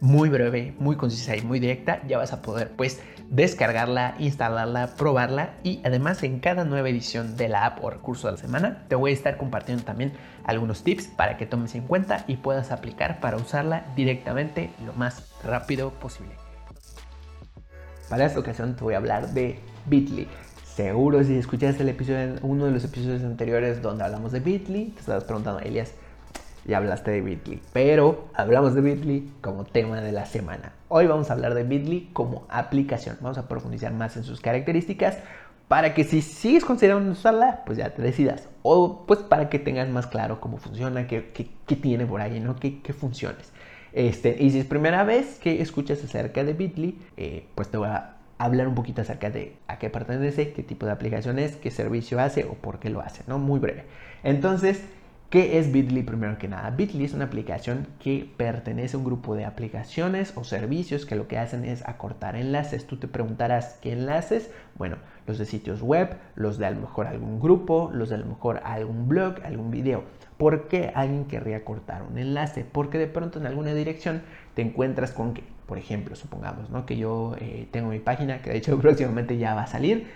muy breve, muy concisa y muy directa, ya vas a poder pues descargarla, instalarla, probarla y además en cada nueva edición de la app o recurso de la semana te voy a estar compartiendo también algunos tips para que tomes en cuenta y puedas aplicar para usarla directamente lo más rápido posible. Para esta ocasión te voy a hablar de Bitly. Seguro si escuchaste el episodio, uno de los episodios anteriores donde hablamos de Bitly, te estabas preguntando, Elias, ya hablaste de Bitly, pero hablamos de Bitly como tema de la semana. Hoy vamos a hablar de Bitly como aplicación. Vamos a profundizar más en sus características para que si sigues considerando usarla, pues ya te decidas. O pues para que tengas más claro cómo funciona, qué, qué, tiene por ahí, ¿no? qué, qué funciones. Este, y si es primera vez que escuchas acerca de Bitly, eh, pues te voy a hablar un poquito acerca de a qué pertenece, qué tipo de aplicación es, qué servicio hace o por qué lo hace, ¿no? Muy breve. Entonces, ¿Qué es Bitly primero que nada? Bitly es una aplicación que pertenece a un grupo de aplicaciones o servicios que lo que hacen es acortar enlaces. Tú te preguntarás qué enlaces. Bueno, los de sitios web, los de a lo mejor algún grupo, los de a lo mejor algún blog, algún video. ¿Por qué alguien querría cortar un enlace? Porque de pronto en alguna dirección te encuentras con que, por ejemplo, supongamos ¿no? que yo eh, tengo mi página, que de hecho próximamente ya va a salir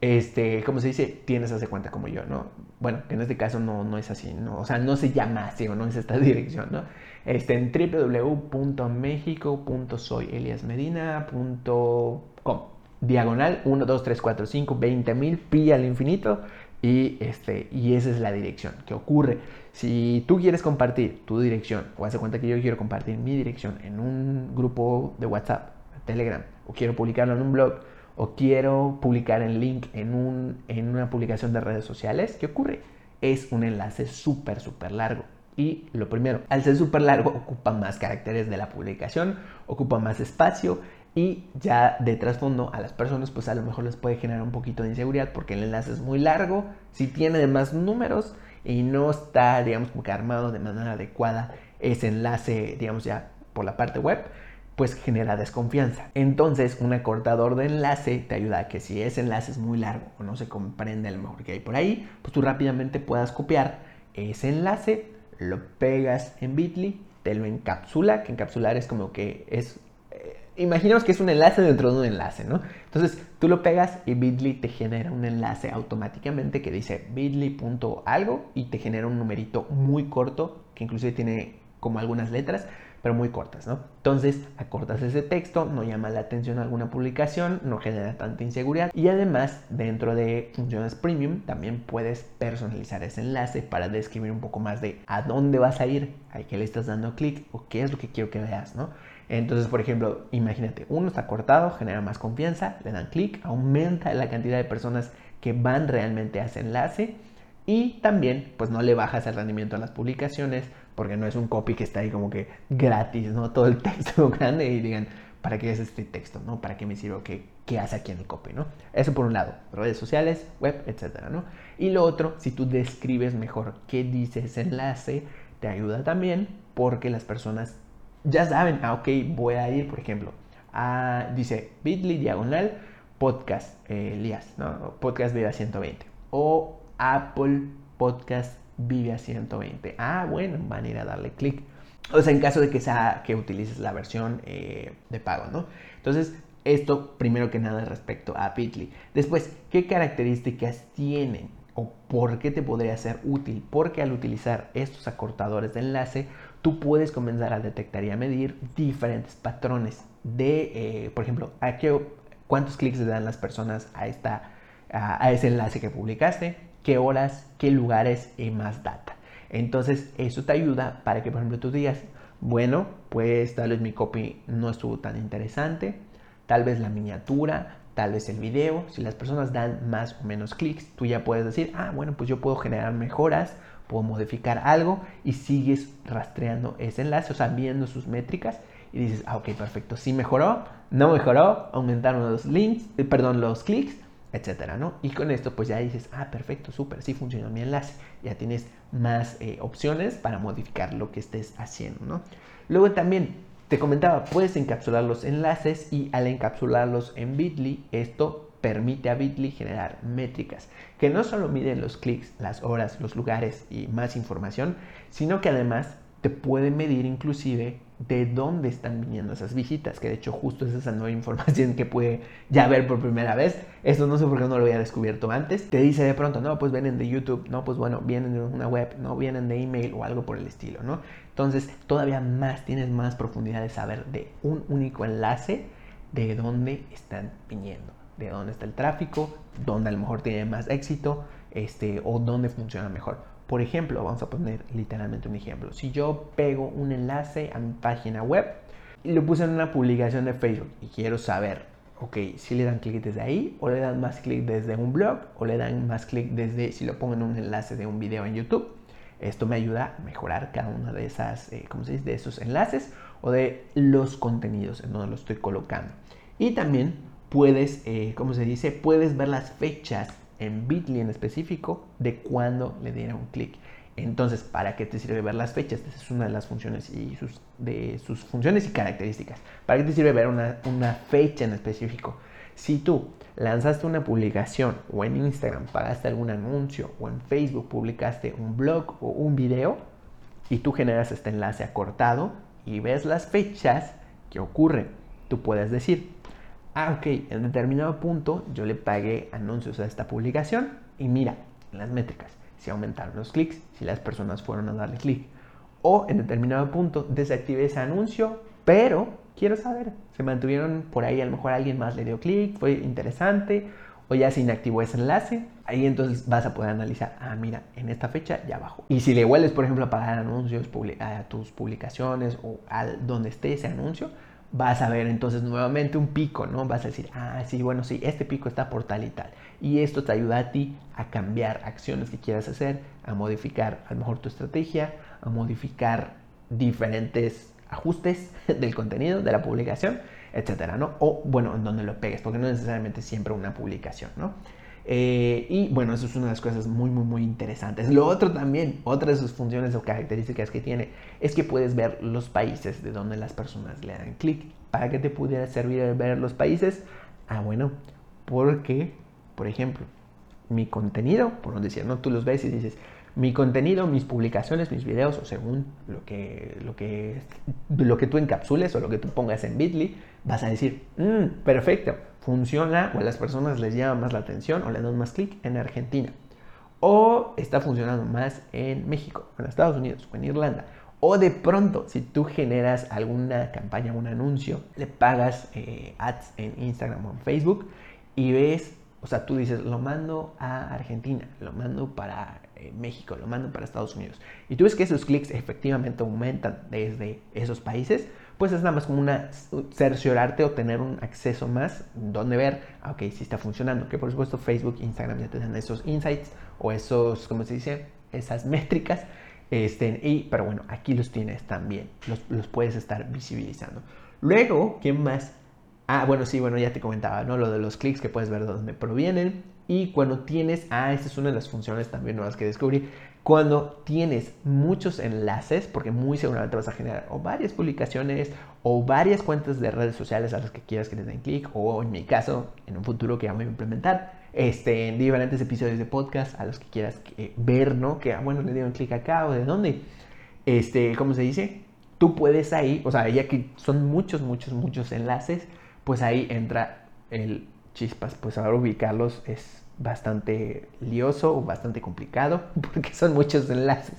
este, como se dice, tienes hace cuenta como yo, ¿no? Bueno, que en este caso no, no es así, ¿no? O sea, no se llama así o no es esta dirección, ¿no? Este, en www.mexico.soyeliasmedina.com diagonal 1, 2, 3, 4, 5, 20 mil pi al infinito y, este, y esa es la dirección. ¿Qué ocurre? Si tú quieres compartir tu dirección o hace cuenta que yo quiero compartir mi dirección en un grupo de WhatsApp, Telegram o quiero publicarlo en un blog, o quiero publicar el link en, un, en una publicación de redes sociales, ¿qué ocurre? Es un enlace súper, súper largo. Y lo primero, al ser súper largo, ocupa más caracteres de la publicación, ocupa más espacio y ya de trasfondo a las personas pues a lo mejor les puede generar un poquito de inseguridad porque el enlace es muy largo, si tiene más números y no está digamos como que armado de manera adecuada ese enlace digamos ya por la parte web, pues genera desconfianza. Entonces, un acortador de enlace te ayuda a que si ese enlace es muy largo o no se comprende a lo mejor que hay por ahí, pues tú rápidamente puedas copiar ese enlace, lo pegas en Bitly, te lo encapsula, que encapsular es como que es eh, imaginemos que es un enlace dentro de un enlace, ¿no? Entonces tú lo pegas y Bitly te genera un enlace automáticamente que dice bit.ly.algo y te genera un numerito muy corto que inclusive tiene como algunas letras pero muy cortas, ¿no? Entonces, acortas ese texto, no llama la atención alguna publicación, no genera tanta inseguridad y además, dentro de funciones premium, también puedes personalizar ese enlace para describir un poco más de a dónde vas a ir, a qué le estás dando clic o qué es lo que quiero que veas, ¿no? Entonces, por ejemplo, imagínate, uno está cortado, genera más confianza, le dan clic, aumenta la cantidad de personas que van realmente a ese enlace y también, pues no le bajas el rendimiento a las publicaciones, porque no es un copy que está ahí como que gratis, ¿no? Todo el texto grande y digan, ¿para qué es este texto, no? ¿Para qué me sirve? ¿Qué, qué hace aquí en el copy, no? Eso por un lado, redes sociales, web, etcétera, ¿no? Y lo otro, si tú describes mejor qué dice ese enlace, te ayuda también porque las personas ya saben, ah, ok, voy a ir, por ejemplo, a, dice bit.ly diagonal podcast eh, ¿no? Podcast Vida 120 o Apple Podcast Vive a 120. Ah, bueno, van a ir a darle clic. O sea, en caso de que, sea, que utilices la versión eh, de pago, ¿no? Entonces, esto primero que nada respecto a Bitly. Después, ¿qué características tienen? ¿O por qué te podría ser útil? Porque al utilizar estos acortadores de enlace, tú puedes comenzar a detectar y a medir diferentes patrones de, eh, por ejemplo, a qué, cuántos clics le dan las personas a, esta, a ese enlace que publicaste, qué horas, qué lugares y más data. Entonces eso te ayuda para que por ejemplo tú digas, bueno, pues tal vez mi copy no estuvo tan interesante, tal vez la miniatura, tal vez el video, si las personas dan más o menos clics, tú ya puedes decir, ah, bueno, pues yo puedo generar mejoras, puedo modificar algo y sigues rastreando ese enlace, o sea, viendo sus métricas y dices, ah, ok, perfecto, sí mejoró, no mejoró, aumentaron los links, eh, perdón, los clics, etcétera, ¿no? Y con esto pues ya dices, ah, perfecto, súper, sí funcionó mi enlace. Ya tienes más eh, opciones para modificar lo que estés haciendo, ¿no? Luego también te comentaba, puedes encapsular los enlaces y al encapsularlos en Bitly, esto permite a Bitly generar métricas que no solo miden los clics, las horas, los lugares y más información, sino que además te puede medir inclusive de dónde están viniendo esas visitas, que de hecho justo es esa nueva información que puede ya ver por primera vez. Esto no sé por qué no lo había descubierto antes. Te dice de pronto, no, pues vienen de YouTube, no, pues bueno, vienen de una web, no, vienen de email o algo por el estilo, ¿no? Entonces, todavía más, tienes más profundidad de saber de un único enlace de dónde están viniendo, de dónde está el tráfico, dónde a lo mejor tiene más éxito, este, o dónde funciona mejor. Por ejemplo, vamos a poner literalmente un ejemplo. Si yo pego un enlace a mi página web y lo puse en una publicación de Facebook y quiero saber, ok, si le dan clic desde ahí o le dan más clic desde un blog o le dan más clic desde si lo pongo en un enlace de un video en YouTube. Esto me ayuda a mejorar cada uno de esas, eh, ¿cómo se dice? De esos enlaces o de los contenidos en donde lo estoy colocando. Y también puedes, eh, ¿cómo se dice? Puedes ver las fechas en Bitly en específico de cuándo le diera un clic. Entonces, ¿para qué te sirve ver las fechas? Esa es una de las funciones y sus, de sus funciones y características. ¿Para qué te sirve ver una, una fecha en específico? Si tú lanzaste una publicación o en Instagram pagaste algún anuncio o en Facebook publicaste un blog o un video y tú generas este enlace acortado y ves las fechas que ocurren, tú puedes decir, ah, ok, en determinado punto yo le pagué anuncios a esta publicación y mira, las métricas, si aumentaron los clics, si las personas fueron a darle clic. O en determinado punto desactivé ese anuncio, pero quiero saber, se mantuvieron por ahí, a lo mejor alguien más le dio clic, fue interesante, o ya se inactivó ese enlace, ahí entonces vas a poder analizar, ah, mira, en esta fecha ya bajó. Y si le vuelves, por ejemplo, a pagar anuncios a tus publicaciones o al donde esté ese anuncio, vas a ver entonces nuevamente un pico, ¿no? Vas a decir, ah, sí, bueno, sí, este pico está por tal y tal. Y esto te ayuda a ti a cambiar acciones que quieras hacer, a modificar a lo mejor tu estrategia, a modificar diferentes ajustes del contenido, de la publicación, etcétera, ¿no? O, bueno, en donde lo pegues, porque no es necesariamente siempre una publicación, ¿no? Eh, y bueno, eso es una de las cosas muy, muy, muy interesantes. Lo otro también, otra de sus funciones o características que tiene, es que puedes ver los países de donde las personas le dan clic. ¿Para qué te pudiera servir ver los países? Ah, bueno, porque, por ejemplo, mi contenido, por no decir, no, tú los ves y dices, mi contenido, mis publicaciones, mis videos, o según lo que, lo que, lo que tú encapsules o lo que tú pongas en Bitly, vas a decir, mm, perfecto, funciona o a las personas les llama más la atención o le dan más clic en Argentina. O está funcionando más en México, en Estados Unidos o en Irlanda. O de pronto, si tú generas alguna campaña, un anuncio, le pagas eh, ads en Instagram o en Facebook y ves, o sea, tú dices, lo mando a Argentina, lo mando para eh, México, lo mando para Estados Unidos. Y tú ves que esos clics efectivamente aumentan desde esos países, pues es nada más como una cerciorarte o tener un acceso más donde ver, ah, ok, si está funcionando. Que por supuesto Facebook Instagram ya te dan esos insights o esos, ¿cómo se dice? Esas métricas. Este, y, pero bueno, aquí los tienes también, los, los puedes estar visibilizando. Luego, ¿quién más? Ah, bueno, sí, bueno, ya te comentaba, ¿no? Lo de los clics que puedes ver de dónde provienen. Y cuando tienes, ah, esta es una de las funciones también nuevas que descubrí, cuando tienes muchos enlaces, porque muy seguramente vas a generar o varias publicaciones o varias cuentas de redes sociales a las que quieras que les den clic, o en mi caso, en un futuro que vamos a implementar, este, en diferentes episodios de podcast a los que quieras ver, ¿no? Que, ah, bueno, le dieron clic acá o de dónde. Este, ¿cómo se dice? Tú puedes ahí, o sea, ya que son muchos, muchos, muchos enlaces, pues ahí entra el chispas, pues ahora ubicarlos es bastante lioso o bastante complicado porque son muchos enlaces.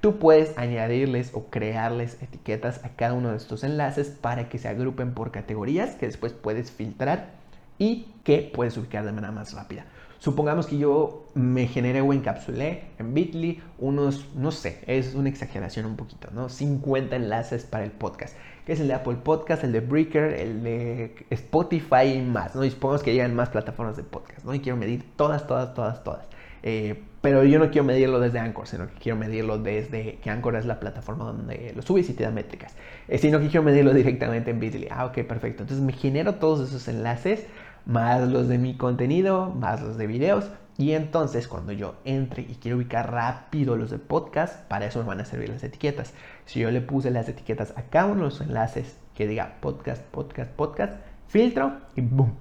Tú puedes añadirles o crearles etiquetas a cada uno de estos enlaces para que se agrupen por categorías que después puedes filtrar y que puedes ubicar de manera más rápida. Supongamos que yo me generé o encapsulé en Bitly unos, no sé, es una exageración un poquito, ¿no? 50 enlaces para el podcast que es el de Apple Podcast, el de Breaker, el de Spotify y más, ¿no? Y supongamos que llegan más plataformas de podcast, ¿no? Y quiero medir todas, todas, todas, todas. Eh, pero yo no quiero medirlo desde Anchor, sino que quiero medirlo desde que Anchor es la plataforma donde lo subes y te da métricas, eh, sino que quiero medirlo directamente en Bitly. Ah, ok, perfecto. Entonces me genero todos esos enlaces, más los de mi contenido, más los de videos. Y entonces cuando yo entre y quiero ubicar rápido los de podcast, para eso me van a servir las etiquetas. Si yo le puse las etiquetas a cada uno de los enlaces que diga podcast, podcast, podcast, filtro y boom,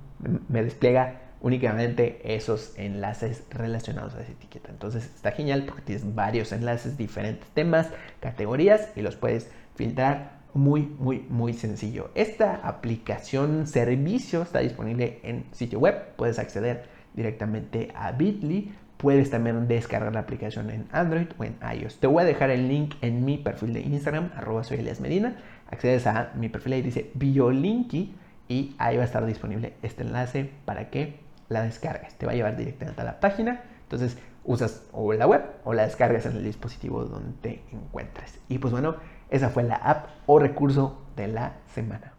me despliega únicamente esos enlaces relacionados a esa etiqueta. Entonces está genial porque tienes varios enlaces, diferentes temas, categorías y los puedes filtrar muy, muy, muy sencillo. Esta aplicación servicio está disponible en sitio web. Puedes acceder directamente a Bitly. Puedes también descargar la aplicación en Android o en iOS. Te voy a dejar el link en mi perfil de Instagram, arroba soy Medina. Accedes a mi perfil y dice Biolinky y ahí va a estar disponible este enlace para que la descargues. Te va a llevar directamente a la página. Entonces usas o la web o la descargas en el dispositivo donde te encuentres. Y pues bueno, esa fue la app o recurso de la semana.